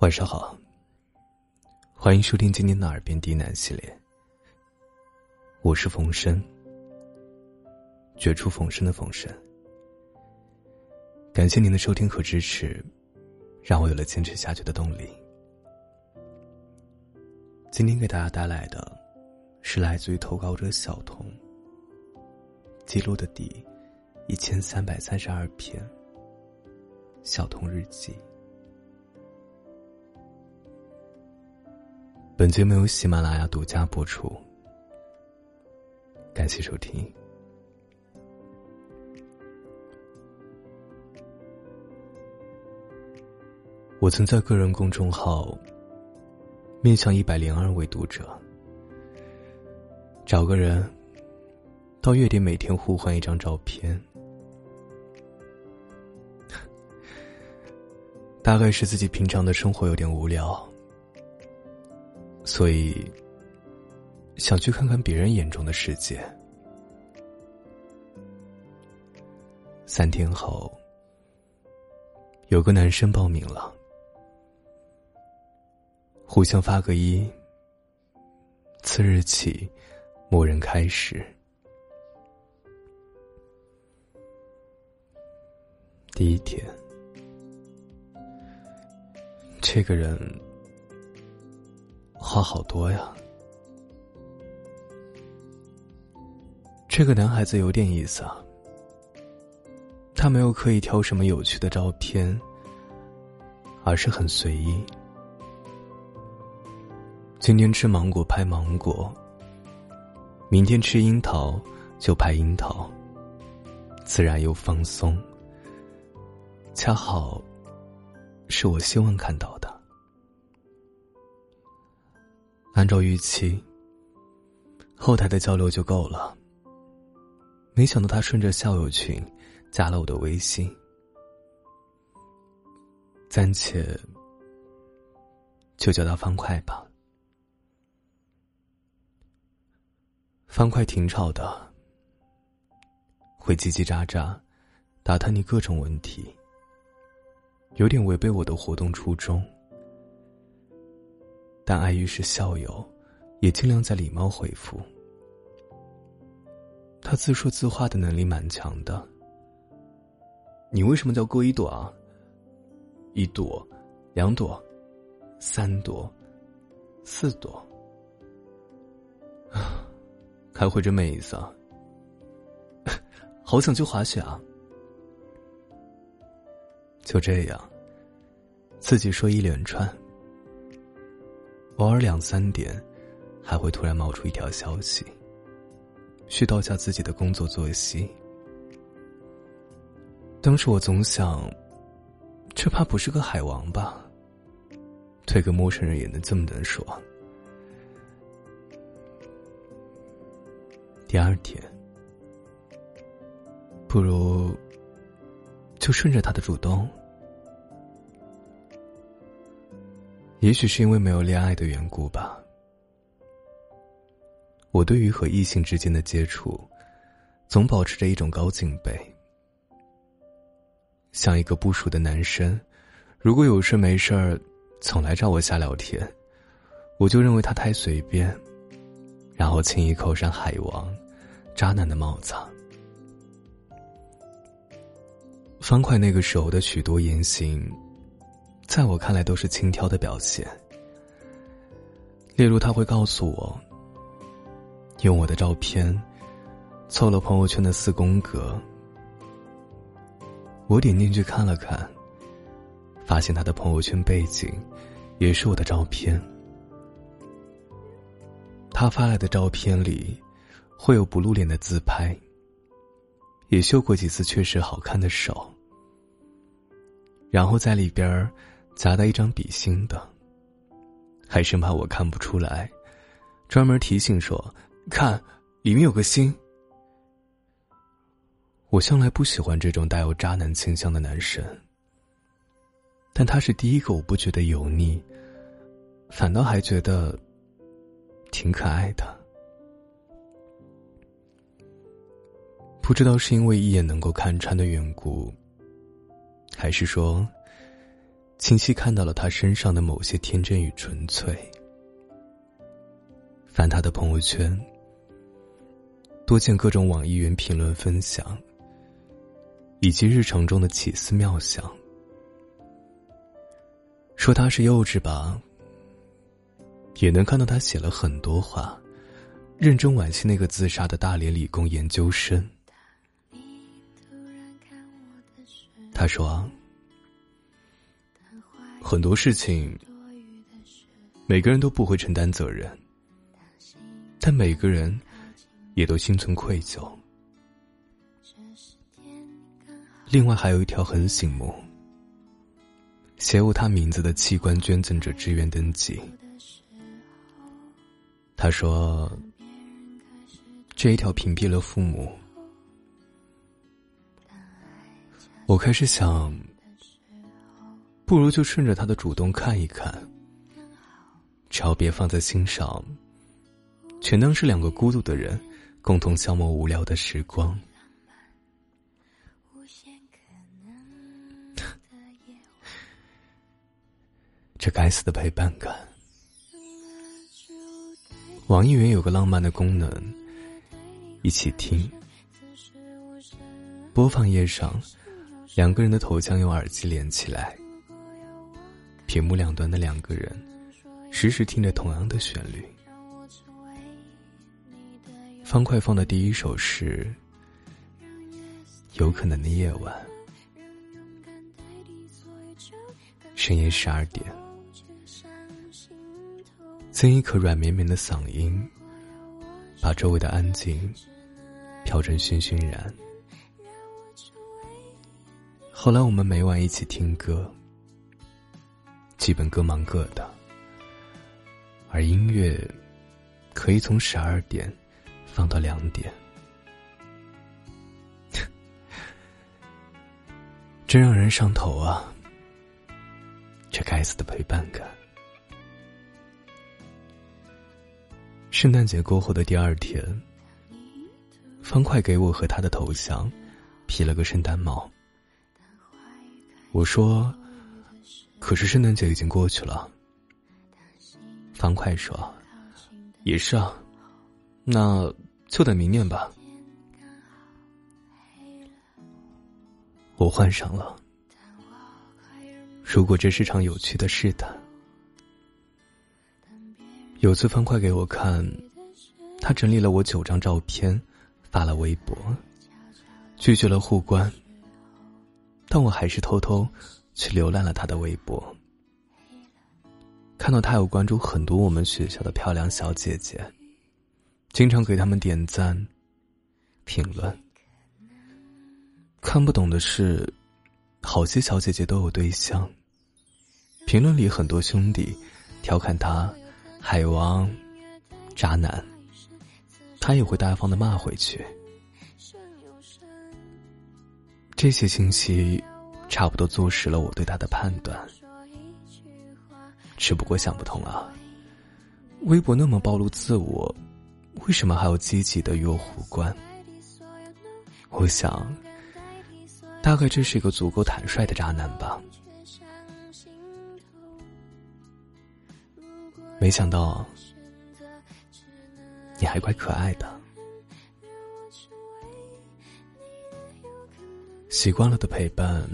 晚上好，欢迎收听今天的《耳边低喃》系列。我是冯生，绝处逢生的冯生。感谢您的收听和支持，让我有了坚持下去的动力。今天给大家带来的，是来自于投稿者小童记录的第一千三百三十二篇《小童日记》。本节目由喜马拉雅独家播出，感谢收听。我曾在个人公众号面向一百零二位读者，找个人到月底每天互换一张照片，大概是自己平常的生活有点无聊。所以，想去看看别人眼中的世界。三天后，有个男生报名了，互相发个一。次日起，默认开始。第一天，这个人。话好多呀，这个男孩子有点意思啊。他没有刻意挑什么有趣的照片，而是很随意。今天吃芒果拍芒果，明天吃樱桃就拍樱桃，自然又放松，恰好是我希望看到的。按照预期，后台的交流就够了。没想到他顺着校友群加了我的微信，暂且就叫他方块吧。方块挺吵的，会叽叽喳喳，打探你各种问题，有点违背我的活动初衷。但碍于是校友，也尽量在礼貌回复。他自说自话的能力蛮强的。你为什么叫郭一朵啊？一朵，两朵，三朵，四朵。啊，开会真没意思啊！好想去滑雪啊！就这样，自己说一连串。偶尔两三点，还会突然冒出一条消息，絮叨下自己的工作作息。当时我总想，这怕不是个海王吧？对个陌生人也能这么能说。第二天，不如就顺着他的主动。也许是因为没有恋爱的缘故吧，我对于和异性之间的接触，总保持着一种高敬备。像一个不熟的男生，如果有事没事儿，总来找我瞎聊天，我就认为他太随便，然后轻易扣上海王、渣男的帽子。方块那个时候的许多言行。在我看来，都是轻佻的表现。例如，他会告诉我，用我的照片凑了朋友圈的四宫格。我点进去看了看，发现他的朋友圈背景也是我的照片。他发来的照片里会有不露脸的自拍，也秀过几次确实好看的手，然后在里边儿夹带一张笔芯的，还生怕我看不出来，专门提醒说：“看，里面有个心。”我向来不喜欢这种带有渣男倾向的男生，但他是第一个，我不觉得油腻，反倒还觉得挺可爱的。不知道是因为一眼能够看穿的缘故，还是说……清晰看到了他身上的某些天真与纯粹。翻他的朋友圈，多见各种网易云评论分享，以及日常中的奇思妙想。说他是幼稚吧，也能看到他写了很多话，认真惋惜那个自杀的大连理工研究生。他说。很多事情，每个人都不会承担责任，但每个人也都心存愧疚。另外还有一条很醒目，写有他名字的器官捐赠者志愿登记。他说，这一条屏蔽了父母。我开始想。不如就顺着他的主动看一看，只要别放在心上，全当是两个孤独的人共同消磨无聊的时光。这该死的陪伴感！网易云有个浪漫的功能，一起听。播放页上，两个人的头像用耳机连起来。屏幕两端的两个人，时时听着同样的旋律。方块放的第一首是《有可能的夜晚》，深夜十二点，曾一颗软绵绵的嗓音，把周围的安静飘成熏熏然。后来我们每晚一起听歌。基本各忙各的，而音乐可以从十二点放到两点，真让人上头啊！这该死的陪伴感。圣诞节过后的第二天，方块给我和他的头像披了个圣诞帽，我说。可是圣诞节已经过去了，方块说：“也是啊，那就等明年吧。”我换上了，如果这是场有趣的试探。有次方块给我看，他整理了我九张照片，发了微博，拒绝了互关，但我还是偷偷。去浏览了他的微博，看到他有关注很多我们学校的漂亮小姐姐，经常给他们点赞、评论。看不懂的是，好些小姐姐都有对象。评论里很多兄弟调侃他“海王”“渣男”，他也会大方的骂回去。这些信息。差不多坐实了我对他的判断，只不过想不通啊。微博那么暴露自我，为什么还要积极的与我互关？我想，大概这是一个足够坦率的渣男吧。没想到，你还怪可爱的。习惯了的陪伴。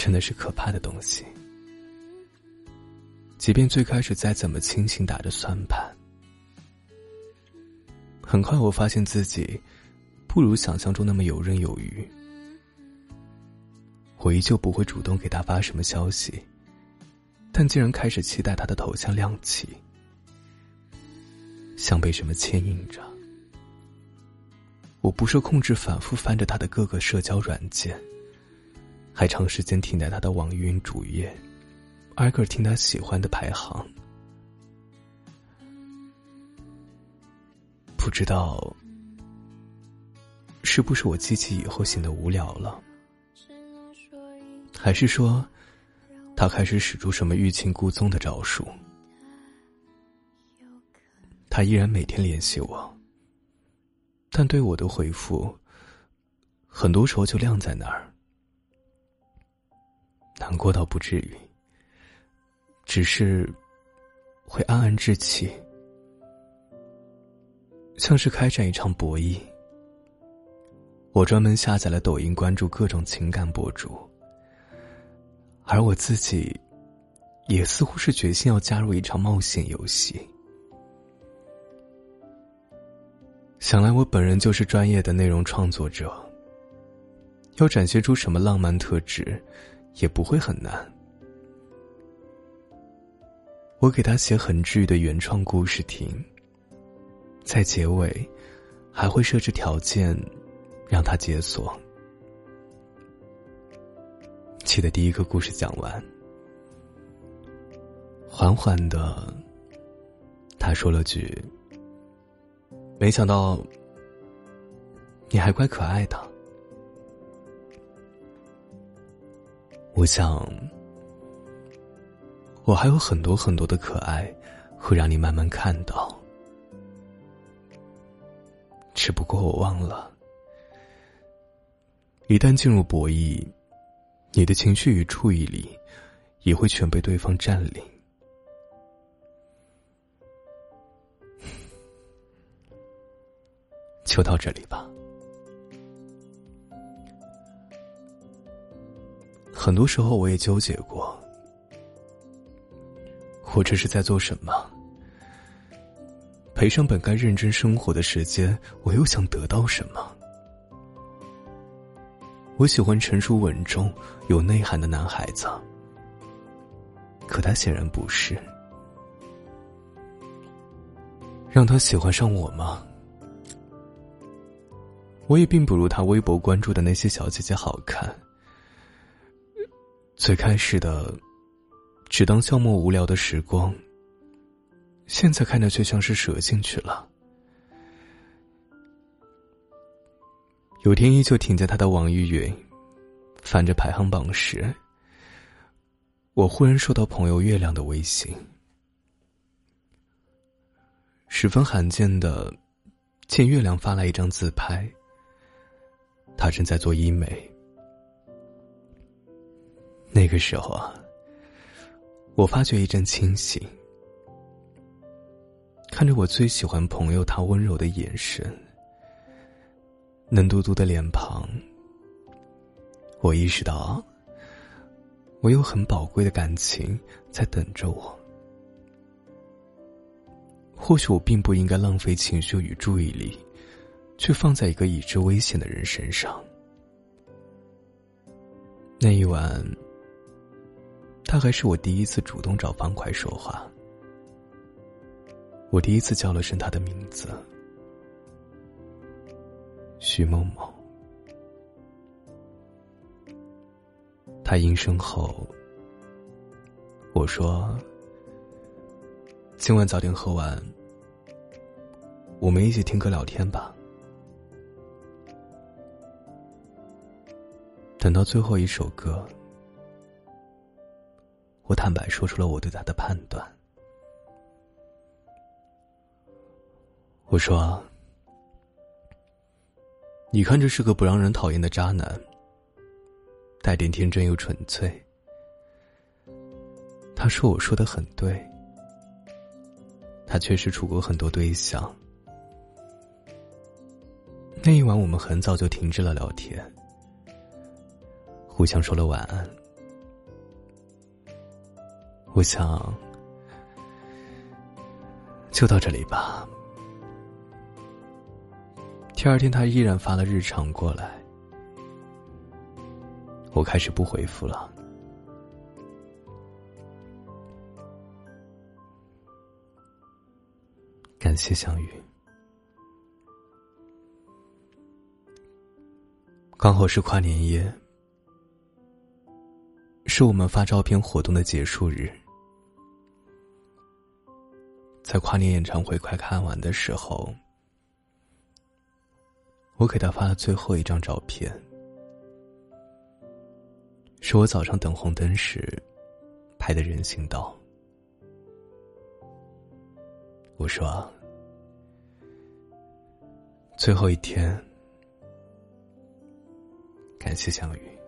真的是可怕的东西。即便最开始再怎么清醒打着算盘，很快我发现自己不如想象中那么游刃有余。我依旧不会主动给他发什么消息，但竟然开始期待他的头像亮起，像被什么牵引着。我不受控制，反复翻着他的各个社交软件。还长时间停在他的网易云主页，挨个听他喜欢的排行。不知道是不是我记起以后显得无聊了，还是说他开始使出什么欲擒故纵的招数？他依然每天联系我，但对我的回复，很多时候就晾在那儿。难过倒不至于，只是会暗暗置气，像是开展一场博弈。我专门下载了抖音，关注各种情感博主，而我自己，也似乎是决心要加入一场冒险游戏。想来我本人就是专业的内容创作者，要展现出什么浪漫特质，也不会很难。我给他写很治愈的原创故事听，在结尾，还会设置条件。让他解锁。记得第一个故事讲完，缓缓的，他说了句：“没想到你还怪可爱的。”我想，我还有很多很多的可爱，会让你慢慢看到。只不过我忘了。一旦进入博弈，你的情绪与注意力也会全被对方占领。就到这里吧。很多时候我也纠结过，我这是在做什么？赔上本该认真生活的时间，我又想得到什么？我喜欢成熟稳重、有内涵的男孩子，可他显然不是。让他喜欢上我吗？我也并不如他微博关注的那些小姐姐好看。最开始的，只当消磨无聊的时光，现在看着却像是折进去了。有天依旧停在他的网易云，翻着排行榜时，我忽然收到朋友月亮的微信，十分罕见的，见月亮发来一张自拍。他正在做医美。那个时候啊，我发觉一阵清醒，看着我最喜欢朋友他温柔的眼神。嫩嘟嘟的脸庞，我意识到，我有很宝贵的感情在等着我。或许我并不应该浪费情绪与注意力，去放在一个已知危险的人身上。那一晚，他还是我第一次主动找方块说话，我第一次叫了声他的名字。徐某某，他应声后，我说：“今晚早点喝完，我们一起听歌聊天吧。”等到最后一首歌，我坦白说出了我对他的判断。我说。你看，这是个不让人讨厌的渣男，带点天真又纯粹。他说：“我说的很对。”他确实处过很多对象。那一晚，我们很早就停止了聊天，互相说了晚安。我想，就到这里吧。第二天，他依然发了日常过来，我开始不回复了。感谢相遇，刚好是跨年夜，是我们发照片活动的结束日。在跨年演唱会快看完的时候。我给他发了最后一张照片，是我早上等红灯时拍的人行道。我说：“最后一天，感谢相遇。”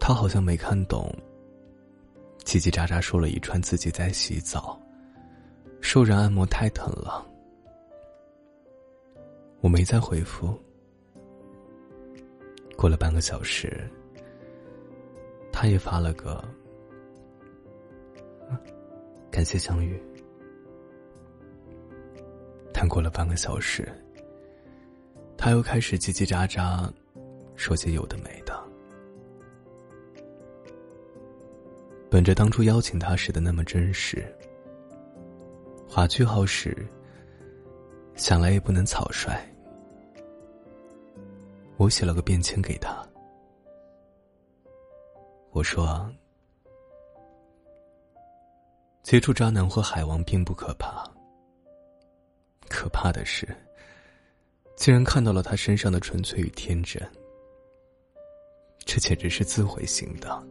他好像没看懂，叽叽喳喳说了一串自己在洗澡，受人按摩太疼了。我没再回复。过了半个小时，他也发了个“感谢相遇”。但过了半个小时，他又开始叽叽喳喳，说些有的没。本着当初邀请他时的那么真实，划句号时，想来也不能草率。我写了个便签给他，我说：“接触渣男或海王并不可怕，可怕的是，竟然看到了他身上的纯粹与天真，这简直是自毁型的。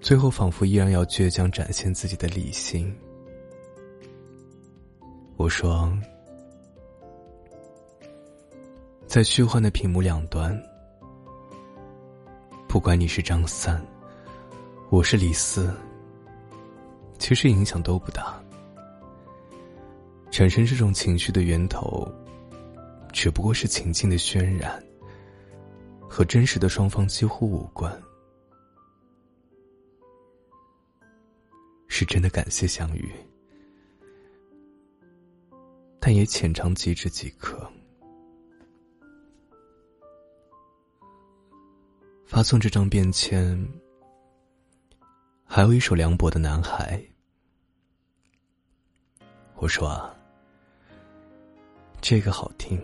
最后，仿佛依然要倔强展现自己的理性。”我说。在虚幻的屏幕两端，不管你是张三，我是李四，其实影响都不大。产生这种情绪的源头，只不过是情境的渲染，和真实的双方几乎无关。是真的感谢相遇，但也浅尝即止即可。发送这张便签，还有一首梁博的《男孩》。我说啊，这个好听，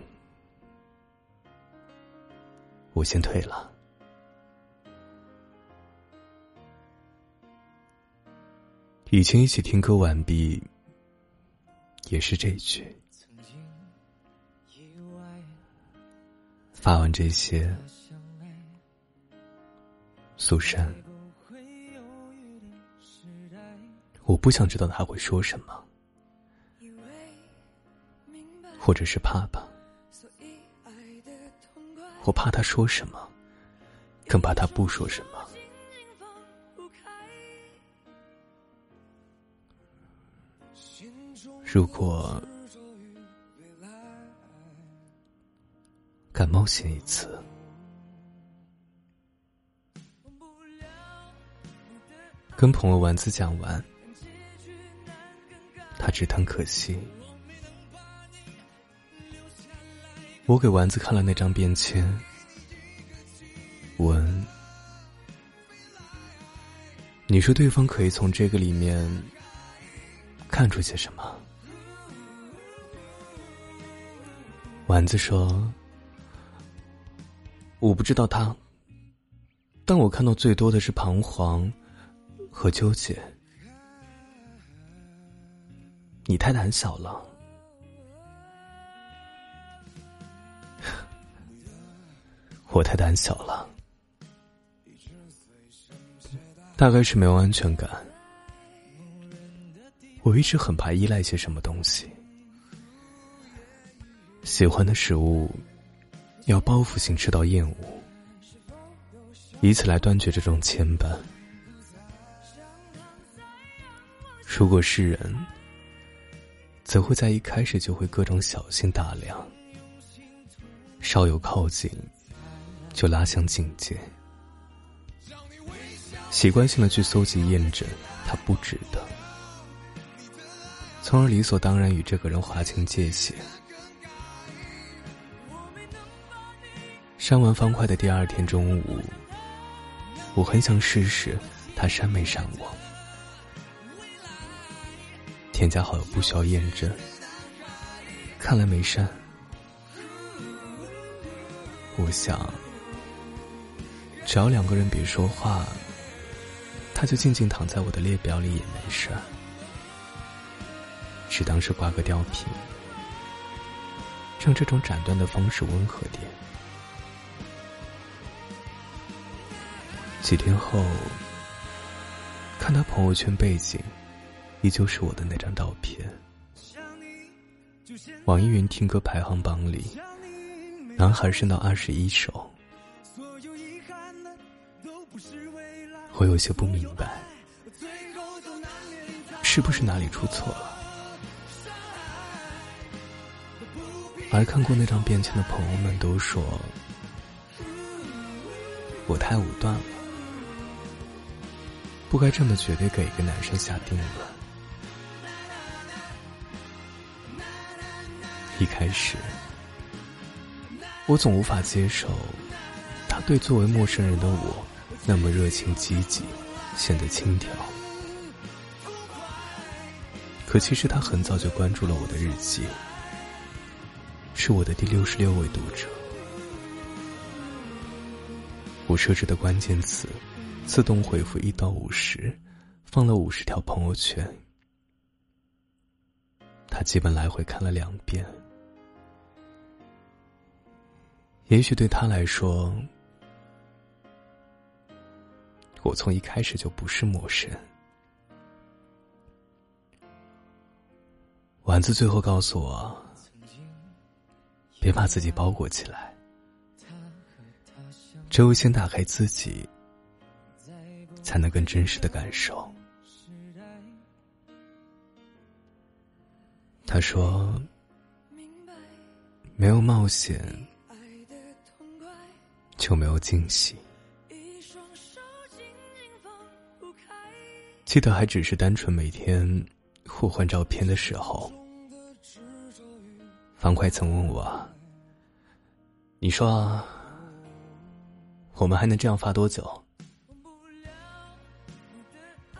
我先退了。以前一起听歌完毕，也是这一句。发完这些。苏珊，我不想知道他会说什么，或者是怕吧。我怕他说什么，更怕他不说什么。如果敢冒险一次。跟朋友丸子讲完，他只叹可惜。我给丸子看了那张便签，文：“你说对方可以从这个里面看出些什么？”丸子说：“我不知道他，但我看到最多的是彷徨。”和纠结，你太胆小了。我太胆小了，大概是没有安全感。我一直很怕依赖些什么东西，喜欢的食物要报复性吃到厌恶，以此来断绝这种牵绊。如果是人，则会在一开始就会各种小心打量，稍有靠近，就拉向境界，习惯性的去搜集验证他不值得，从而理所当然与这个人划清界限。删完方块的第二天中午，我很想试试他删没删我。添加好友不需要验证，看来没删。我想，只要两个人别说话，他就静静躺在我的列表里也没事儿，只当是挂个吊瓶，让这种斩断的方式温和点。几天后，看他朋友圈背景，依旧是我的那张照片。网易云听歌排行榜里，男孩升到二十一首。我有些不明白，是不是哪里出错了？而看过那张便签的朋友们都说，我太武断了。不该这么绝对给一个男生下定论。一开始，我总无法接受他对作为陌生人的我那么热情积极，显得轻佻。可其实他很早就关注了我的日记。是我的第六十六位读者。我设置的关键词，自动回复一到五十，放了五十条朋友圈。他基本来回看了两遍。也许对他来说，我从一开始就不是陌生。丸子最后告诉我。别把自己包裹起来，只有先打开自己，才能更真实的感受。他说：“没有冒险，就没有惊喜。”记得还只是单纯每天互换照片的时候，方块曾问我。你说，我们还能这样发多久？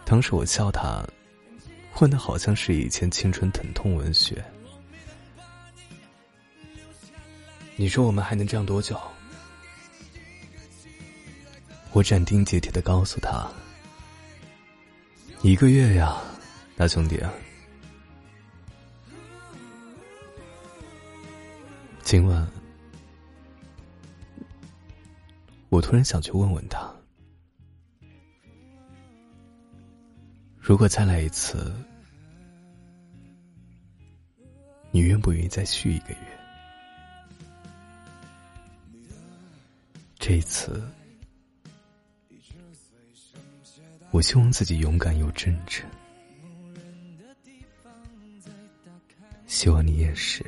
当时我笑他，混的好像是以前青春疼痛文学。你说我们还能这样多久？我斩钉截铁的告诉他：一个月呀，大兄弟。今晚。我突然想去问问他，如果再来一次，你愿不愿意再续一个月？这一次，我希望自己勇敢又真诚，希望你也是。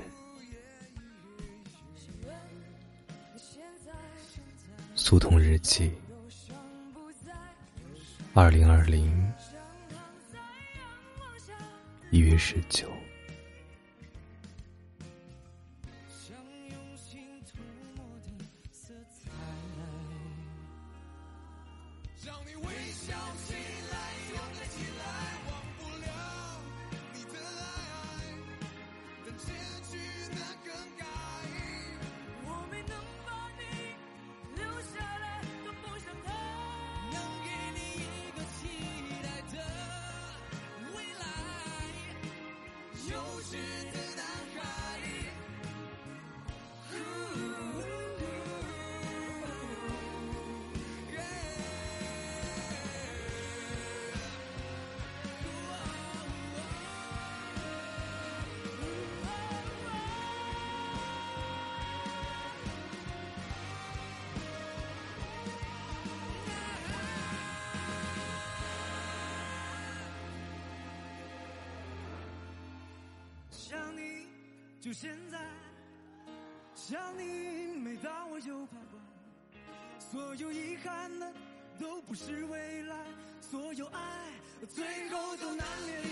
苏童日记，二零二零一月十九。就现在。想你，每当我又徘徊。所有遗憾的，都不是未来。所有爱，最后都难免